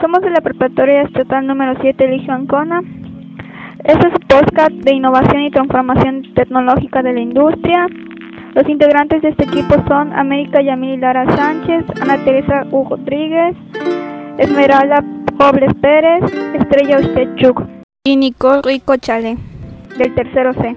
Somos de la preparatoria estatal número 7 Eligio Ancona. Este es un podcast de innovación y transformación tecnológica de la industria. Los integrantes de este equipo son América Yamil Lara Sánchez, Ana Teresa Hugo Rodríguez, Esmeralda Robles Pérez, Estrella Ustechuk y Nicole Rico Chale, del tercero C.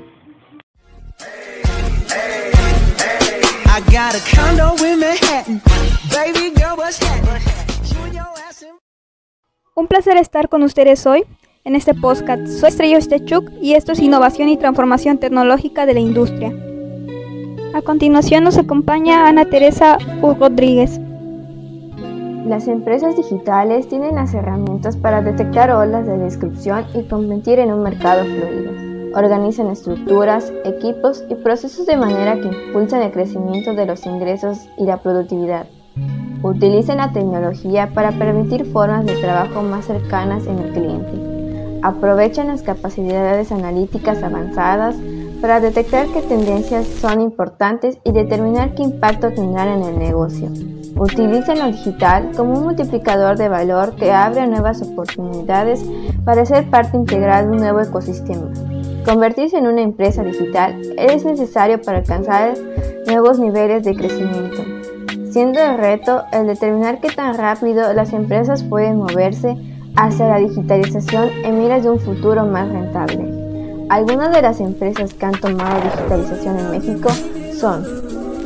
Un placer estar con ustedes hoy en este podcast. Soy Estrella Ostechuk y esto es Innovación y Transformación Tecnológica de la Industria. A continuación nos acompaña Ana Teresa Hugo Rodríguez. Las empresas digitales tienen las herramientas para detectar olas de descripción y competir en un mercado fluido. Organizan estructuras, equipos y procesos de manera que impulsan el crecimiento de los ingresos y la productividad. Utilizan la tecnología para permitir formas de trabajo más cercanas en el cliente. Aprovechan las capacidades analíticas avanzadas para detectar qué tendencias son importantes y determinar qué impacto tendrán en el negocio. Utilizan lo digital como un multiplicador de valor que abre nuevas oportunidades para ser parte integral de un nuevo ecosistema. Convertirse en una empresa digital es necesario para alcanzar nuevos niveles de crecimiento siendo el reto el determinar qué tan rápido las empresas pueden moverse hacia la digitalización en miras de un futuro más rentable. Algunas de las empresas que han tomado digitalización en México son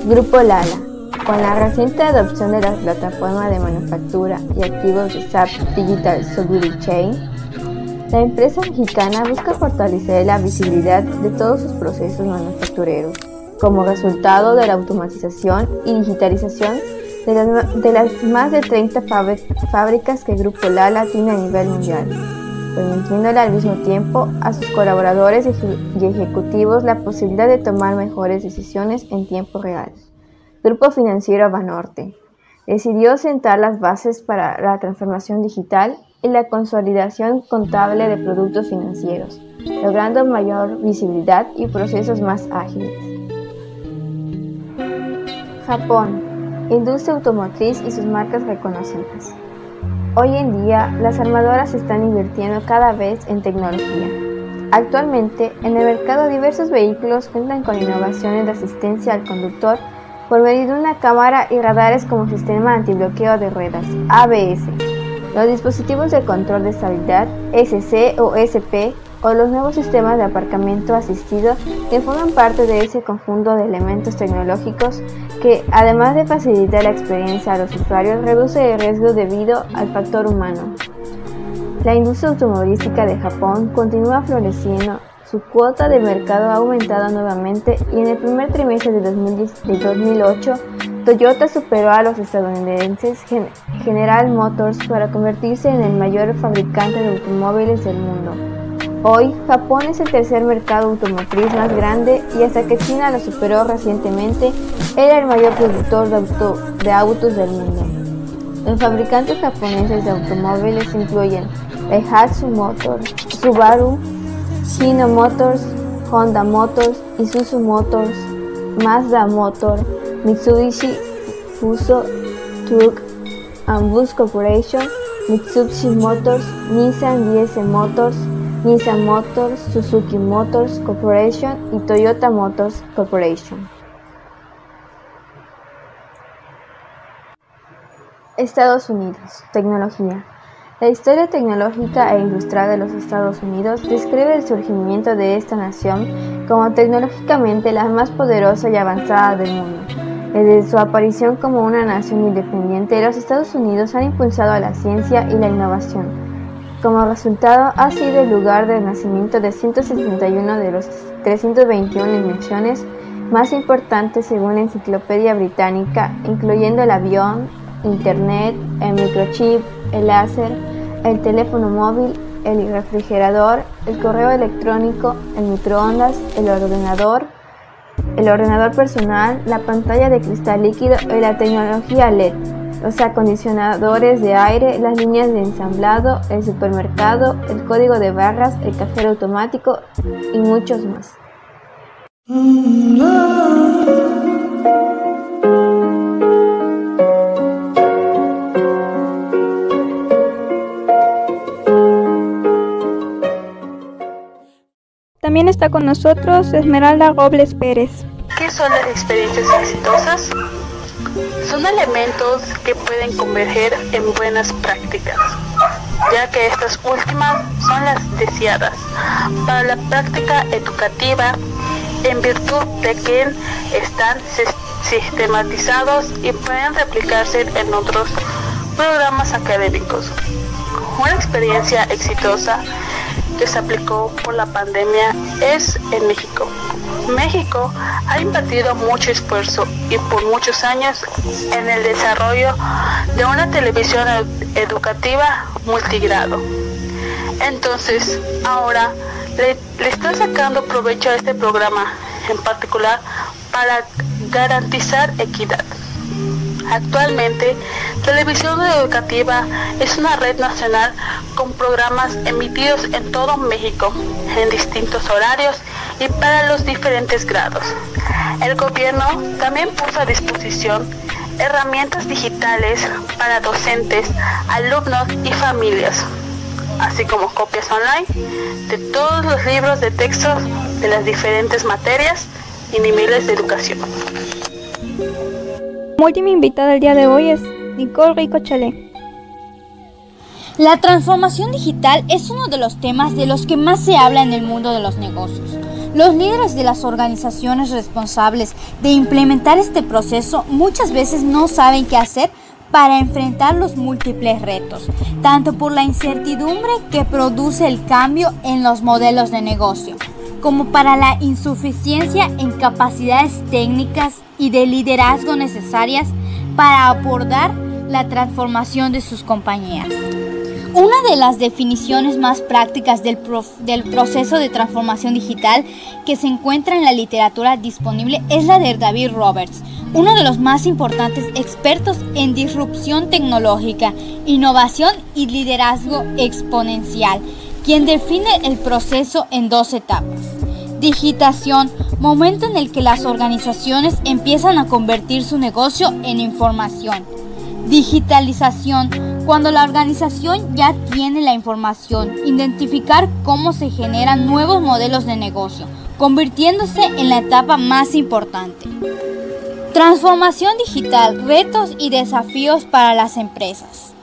Grupo Lala, con la reciente adopción de la plataforma de manufactura y activos de SAP Digital Security Chain, la empresa mexicana busca fortalecer la visibilidad de todos sus procesos manufactureros como resultado de la automatización y digitalización de las, más de 30 fábricas que Grupo Lala tiene a nivel mundial, permitiéndole al mismo tiempo a sus colaboradores y ejecutivos la posibilidad de tomar mejores decisiones en tiempo real. Grupo Financiero Banorte decidió sentar las bases para la transformación digital y la consolidación contable de productos financieros, logrando mayor visibilidad y procesos más ágiles. Japón, industria automotriz y sus marcas reconocidas. Hoy en día, las armadoras están invirtiendo cada vez en tecnología. Actualmente, en el mercado diversos vehículos cuentan con innovaciones de asistencia al conductor por medio de una cámara y radares como sistema antibloqueo de ruedas, ABS. Los dispositivos de control de estabilidad, SC o SP, o los nuevos sistemas de aparcamiento asistido que forman parte de ese conjunto de elementos tecnológicos que, además de facilitar la experiencia a los usuarios, reduce el riesgo debido al factor humano. La industria automovilística de Japón continúa floreciendo, su cuota de mercado ha aumentado nuevamente y en el primer trimestre de, 2008 Toyota superó a los estadounidenses General Motors para convertirse en el mayor fabricante de automóviles del mundo. Hoy, Japón es el tercer mercado automotriz más grande y hasta que China lo superó recientemente, era el mayor productor de, autos del mundo. Los fabricantes japoneses de automóviles incluyen Daihatsu Motors, Subaru, Hino Motors, Honda Motors, Isuzu Motors, Mazda Motor, Mitsubishi Fuso Truck and Bus Corporation, Mitsubishi Motors, Nissan DS Motors, Nissan Motors, Suzuki Motors Corporation y Toyota Motors Corporation. Estados Unidos. Tecnología. La historia tecnológica e industrial de los Estados Unidos describe el surgimiento de esta nación como tecnológicamente la más poderosa y avanzada del mundo. Desde su aparición como una nación independiente, los Estados Unidos han impulsado a la ciencia y la innovación como resultado, ha sido el lugar de nacimiento de 161 de los 321 invenciones más importantes según la Enciclopedia Británica, incluyendo el avión, Internet, el microchip, el láser, el teléfono móvil, el refrigerador, el correo electrónico, el microondas, el ordenador, el ordenador personal, la pantalla de cristal líquido y la tecnología LED los acondicionadores de aire, las líneas de ensamblado, el supermercado, el código de barras, el cajero automático y muchos más. También está con nosotros Esmeralda Robles Pérez. ¿Qué son las experiencias exitosas? Son elementos que pueden converger en buenas prácticas, ya que estas últimas son las deseadas para la práctica educativa en virtud de que están sistematizados y pueden replicarse en otros programas académicos. Una experiencia exitosa que se aplicó por la pandemia es en México. México ha invertido mucho esfuerzo y por muchos años en el desarrollo de una televisión educativa multigrado. Entonces, ahora le, le sacando provecho a este programa, en particular para garantizar equidad. Actualmente, Televisión Educativa es una red nacional con programas emitidos en todo México, en distintos horarios y para los diferentes grados. El gobierno también puso a disposición herramientas digitales para docentes, alumnos y familias, así como copias online de todos los libros de texto de las diferentes materias y niveles de educación. Última invitada del día de hoy es Nicole Rico Chalé. La transformación digital es uno de los temas de los que más se habla en el mundo de los negocios. Los líderes de las organizaciones responsables de implementar este proceso muchas veces no saben qué hacer para enfrentar los múltiples retos, tanto por la incertidumbre que produce el cambio en los modelos de negocio, como para la insuficiencia en capacidades técnicas y de liderazgo necesarias para abordar la transformación de sus compañías. Una de las definiciones más prácticas del, del, proceso de transformación digital que se encuentra en la literatura disponible es la de David Roberts, uno de los más importantes expertos en disrupción tecnológica, innovación y liderazgo exponencial, quien define el proceso en dos etapas. Digitación, momento en el que las organizaciones empiezan a convertir su negocio en información. Digitalización, cuando la organización ya tiene la información. Identificar cómo se generan nuevos modelos de negocio, convirtiéndose en la etapa más importante. Transformación digital, retos y desafíos para las empresas.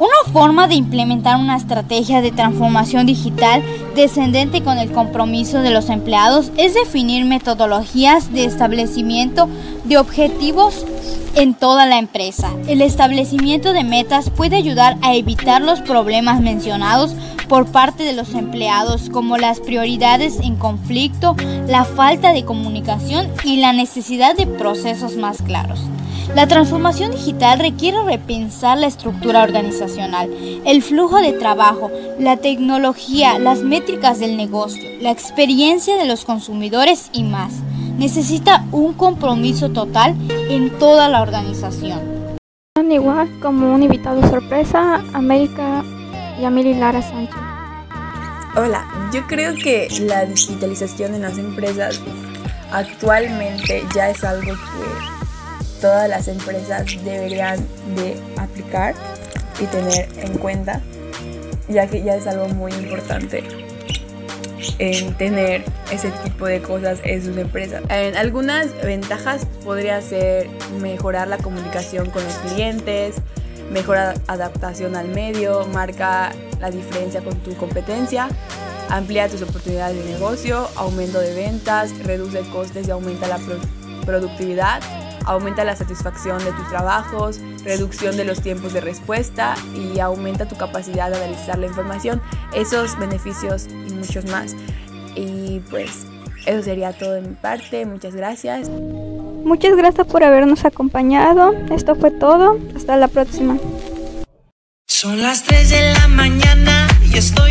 Una forma de implementar una estrategia de transformación digital descendente con el compromiso de los empleados es definir metodologías de establecimiento de objetivos en toda la empresa. El establecimiento de metas puede ayudar a evitar los problemas mencionados por parte de los empleados como las prioridades en conflicto, la falta de comunicación y la necesidad de procesos más claros. La transformación digital requiere repensar la estructura organizacional, el flujo de trabajo, la tecnología, las métricas del negocio, la experiencia de los consumidores y más. Necesita un compromiso total en toda la organización. Igual como un invitado sorpresa, América y Amelie Lara Sánchez. Hola, yo creo que la digitalización en las empresas actualmente ya es algo que todas las empresas deberían de aplicar y tener en cuenta, ya que ya es algo muy importante en tener ese tipo de cosas en sus empresas. Algunas ventajas podría ser mejorar la comunicación con los clientes, mejor adaptación al medio, marca la diferencia con tu competencia, amplía tus oportunidades de negocio, aumento de ventas, reduce costes y aumenta la productividad aumenta la satisfacción de tus trabajos, reducción de los tiempos de respuesta y aumenta tu capacidad de analizar la información, esos beneficios y muchos más. Y pues eso sería todo de mi parte, muchas gracias. Muchas gracias por habernos acompañado, esto fue todo, hasta la próxima. Son las 3 de la mañana y estoy